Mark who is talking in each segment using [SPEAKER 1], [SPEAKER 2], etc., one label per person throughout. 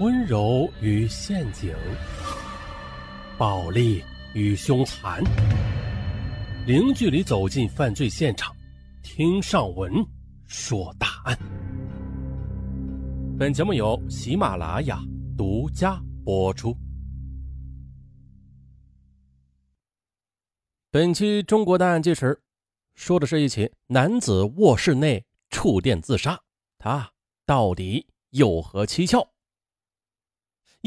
[SPEAKER 1] 温柔与陷阱，暴力与凶残，零距离走进犯罪现场，听上文说大案。本节目由喜马拉雅独家播出。本期中国大案纪实说的是一起男子卧室内触电自杀，他到底有何蹊跷？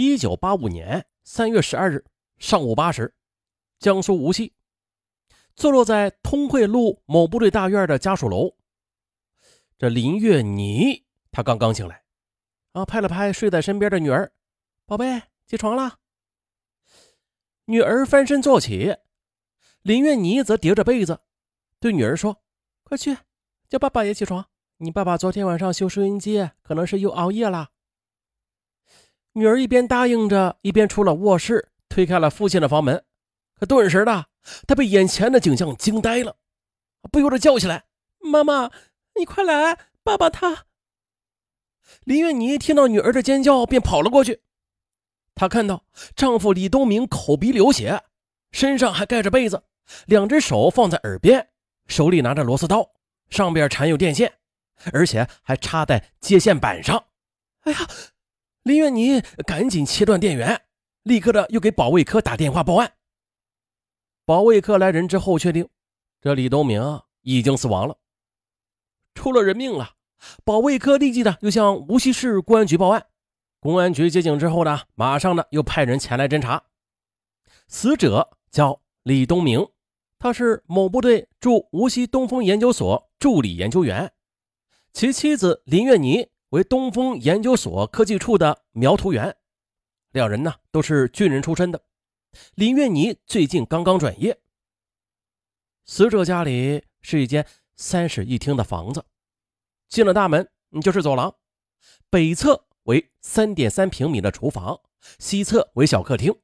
[SPEAKER 1] 一九八五年三月十二日上午八时，江苏无锡，坐落在通惠路某部队大院的家属楼，这林月妮她刚刚醒来，啊，拍了拍睡在身边的女儿：“宝贝，起床了。”女儿翻身坐起，林月妮则叠着被子，对女儿说：“快去叫爸爸也起床，你爸爸昨天晚上修收音机，可能是又熬夜了。”女儿一边答应着，一边出了卧室，推开了父亲的房门。可顿时的，她被眼前的景象惊呆了，不由得叫起来：“妈妈，你快来！爸爸他……”林月妮听到女儿的尖叫，便跑了过去。她看到丈夫李东明口鼻流血，身上还盖着被子，两只手放在耳边，手里拿着螺丝刀，上边缠有电线，而且还插在接线板上。哎呀！林月妮赶紧切断电源，立刻的又给保卫科打电话报案。保卫科来人之后，确定这李东明已经死亡了，出了人命了。保卫科立即的又向无锡市公安局报案。公安局接警之后呢，马上呢又派人前来侦查。死者叫李东明，他是某部队驻无锡东风研究所助理研究员，其妻子林月妮。为东风研究所科技处的描图员，两人呢都是军人出身的。林月妮最近刚刚转业。死者家里是一间三室一厅的房子，进了大门就是走廊，北侧为三点三平米的厨房，西侧为小客厅。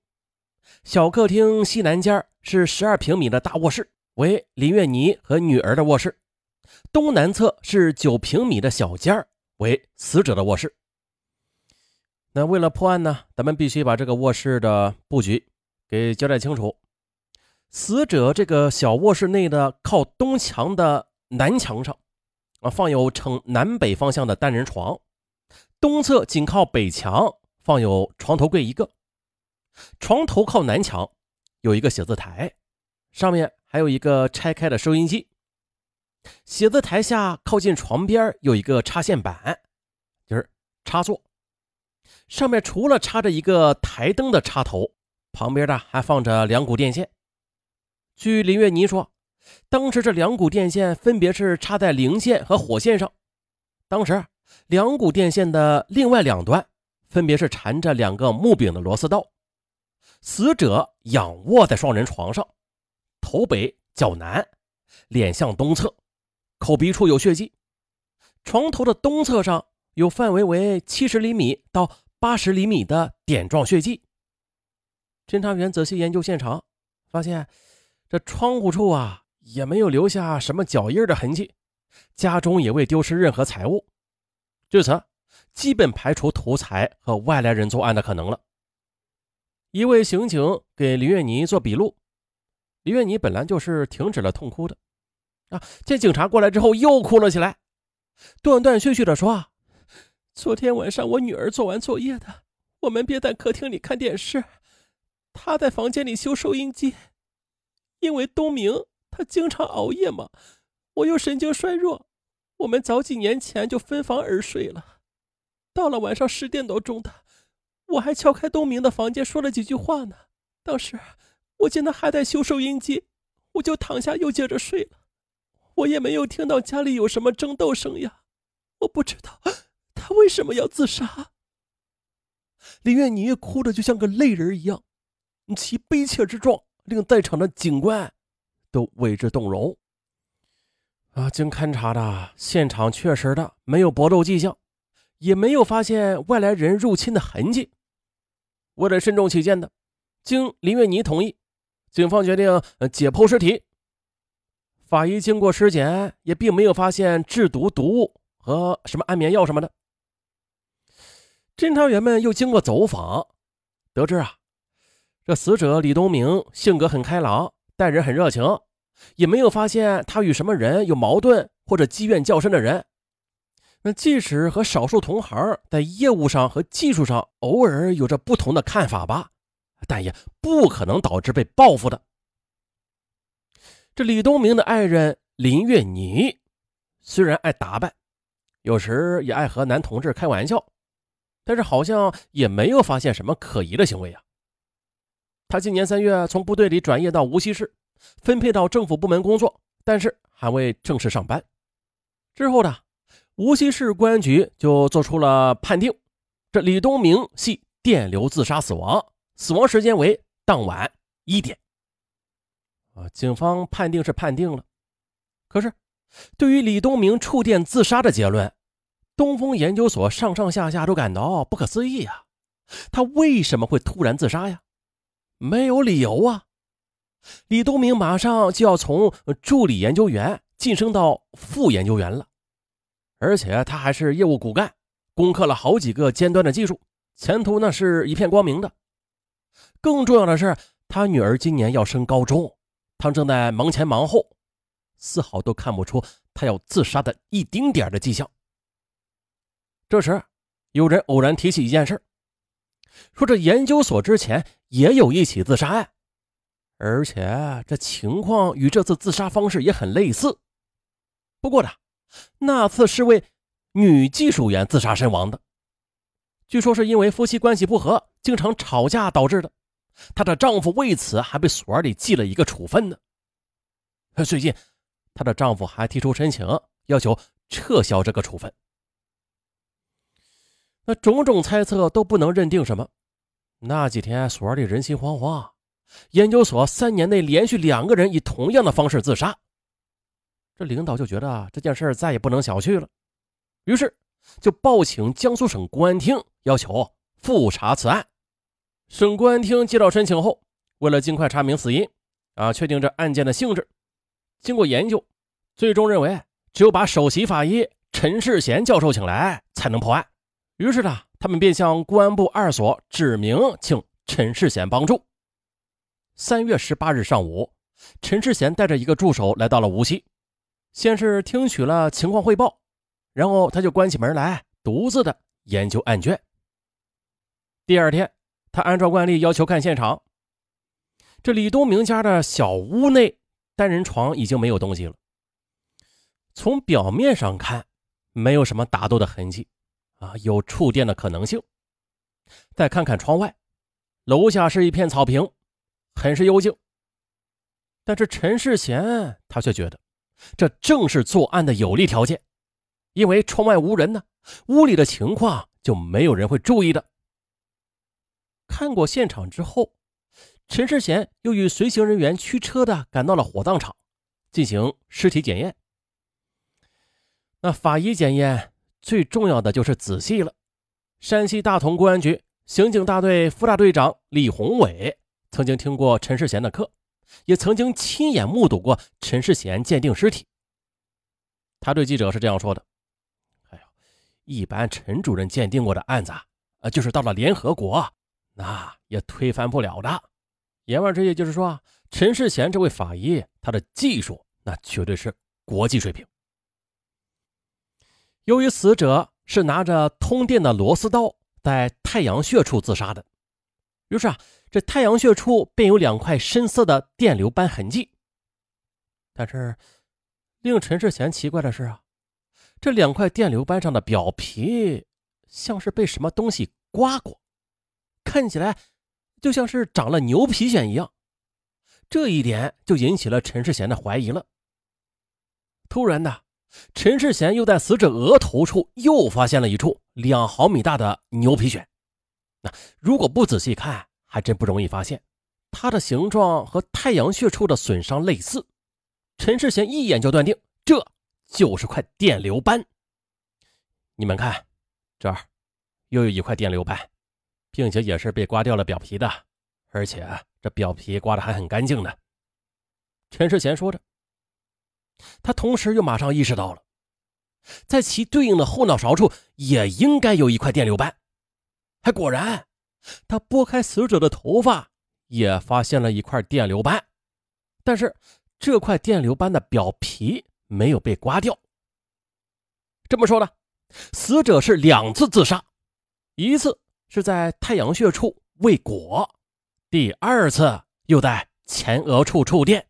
[SPEAKER 1] 小客厅西南间是十二平米的大卧室，为林月妮和女儿的卧室。东南侧是九平米的小间。为死者的卧室。那为了破案呢，咱们必须把这个卧室的布局给交代清楚。死者这个小卧室内的靠东墙的南墙上，啊，放有呈南北方向的单人床；东侧紧靠北墙放有床头柜一个，床头靠南墙有一个写字台，上面还有一个拆开的收音机。写字台下靠近床边有一个插线板，就是插座，上面除了插着一个台灯的插头，旁边的还放着两股电线。据林月妮说，当时这两股电线分别是插在零线和火线上，当时两股电线的另外两端分别是缠着两个木柄的螺丝刀。死者仰卧在双人床上，头北脚南，脸向东侧。口鼻处有血迹，床头的东侧上有范围为七十厘米到八十厘米的点状血迹。侦查员仔细研究现场，发现这窗户处啊也没有留下什么脚印的痕迹，家中也未丢失任何财物，至此基本排除图财和外来人作案的可能了。一位刑警给林月妮做笔录，林月妮本来就是停止了痛哭的。啊！见警察过来之后，又哭了起来，断断续续的说：“昨天晚上我女儿做完作业的，我们便在客厅里看电视，她在房间里修收音机。因为东明他经常熬夜嘛，我又神经衰弱，我们早几年前就分房而睡了。到了晚上十点多钟的，我还敲开东明的房间说了几句话呢。当时我见他还在修收音机，我就躺下又接着睡了。”我也没有听到家里有什么争斗声呀，我不知道他为什么要自杀。林月妮哭的就像个泪人一样，其悲切之状令在场的警官都为之动容。啊，经勘查的现场确实的没有搏斗迹象，也没有发现外来人入侵的痕迹。为了慎重起见的，经林月妮同意，警方决定解剖尸体。法医经过尸检，也并没有发现制毒毒物和什么安眠药什么的。侦查员们又经过走访，得知啊，这死者李东明性格很开朗，待人很热情，也没有发现他与什么人有矛盾或者积怨较深的人。那即使和少数同行在业务上和技术上偶尔有着不同的看法吧，但也不可能导致被报复的。这李东明的爱人林月妮，虽然爱打扮，有时也爱和男同志开玩笑。但是好像也没有发现什么可疑的行为啊。他今年三月从部队里转业到无锡市，分配到政府部门工作，但是还未正式上班。之后呢，无锡市公安局就做出了判定，这李东明系电流自杀死亡，死亡时间为当晚一点。啊，警方判定是判定了，可是对于李东明触电自杀的结论。东风研究所上上下下都感到不可思议呀，他为什么会突然自杀呀？没有理由啊！李东明马上就要从助理研究员晋升到副研究员了，而且他还是业务骨干，攻克了好几个尖端的技术，前途那是一片光明的。更重要的是，他女儿今年要升高中，他正在忙前忙后，丝毫都看不出他要自杀的一丁点的迹象。这时，有人偶然提起一件事说这研究所之前也有一起自杀案，而且这情况与这次自杀方式也很类似。不过呢，那次是位女技术员自杀身亡的，据说是因为夫妻关系不和，经常吵架导致的。她的丈夫为此还被所里记了一个处分呢。最近，她的丈夫还提出申请，要求撤销这个处分。那种种猜测都不能认定什么。那几天所里人心惶惶，研究所三年内连续两个人以同样的方式自杀，这领导就觉得这件事再也不能小觑了，于是就报请江苏省公安厅，要求复查此案。省公安厅接到申请后，为了尽快查明死因，啊，确定这案件的性质，经过研究，最终认为只有把首席法医陈世贤教授请来，才能破案。于是呢，他们便向公安部二所指明，请陈世贤帮助。三月十八日上午，陈世贤带着一个助手来到了无锡，先是听取了情况汇报，然后他就关起门来，独自的研究案卷。第二天，他按照惯例要求看现场。这李东明家的小屋内，单人床已经没有东西了。从表面上看，没有什么打斗的痕迹。啊，有触电的可能性。再看看窗外，楼下是一片草坪，很是幽静。但是陈世贤他却觉得，这正是作案的有利条件，因为窗外无人呢，屋里的情况就没有人会注意的。看过现场之后，陈世贤又与随行人员驱车的赶到了火葬场，进行尸体检验。那法医检验。最重要的就是仔细了。山西大同公安局刑警大队副大队长李宏伟曾经听过陈世贤的课，也曾经亲眼目睹过陈世贤鉴定尸体。他对记者是这样说的：“哎呦，一般陈主任鉴定过的案子，啊，就是到了联合国，那也推翻不了的。”言外之意就是说啊，陈世贤这位法医，他的技术那绝对是国际水平。由于死者是拿着通电的螺丝刀在太阳穴处自杀的，于是啊，这太阳穴处便有两块深色的电流斑痕迹。但是，令陈世贤奇怪的是啊，这两块电流斑上的表皮像是被什么东西刮过，看起来就像是长了牛皮癣一样。这一点就引起了陈世贤的怀疑了。突然的。陈世贤又在死者额头处又发现了一处两毫米大的牛皮癣。那如果不仔细看，还真不容易发现，它的形状和太阳穴处的损伤类似。陈世贤一眼就断定，这就是块电流斑。你们看，这儿又有一块电流斑，并且也是被刮掉了表皮的，而且这表皮刮的还很干净呢。陈世贤说着。他同时又马上意识到了，在其对应的后脑勺处也应该有一块电流斑，还果然，他拨开死者的头发，也发现了一块电流斑，但是这块电流斑的表皮没有被刮掉。这么说呢，死者是两次自杀，一次是在太阳穴处未果，第二次又在前额处触电。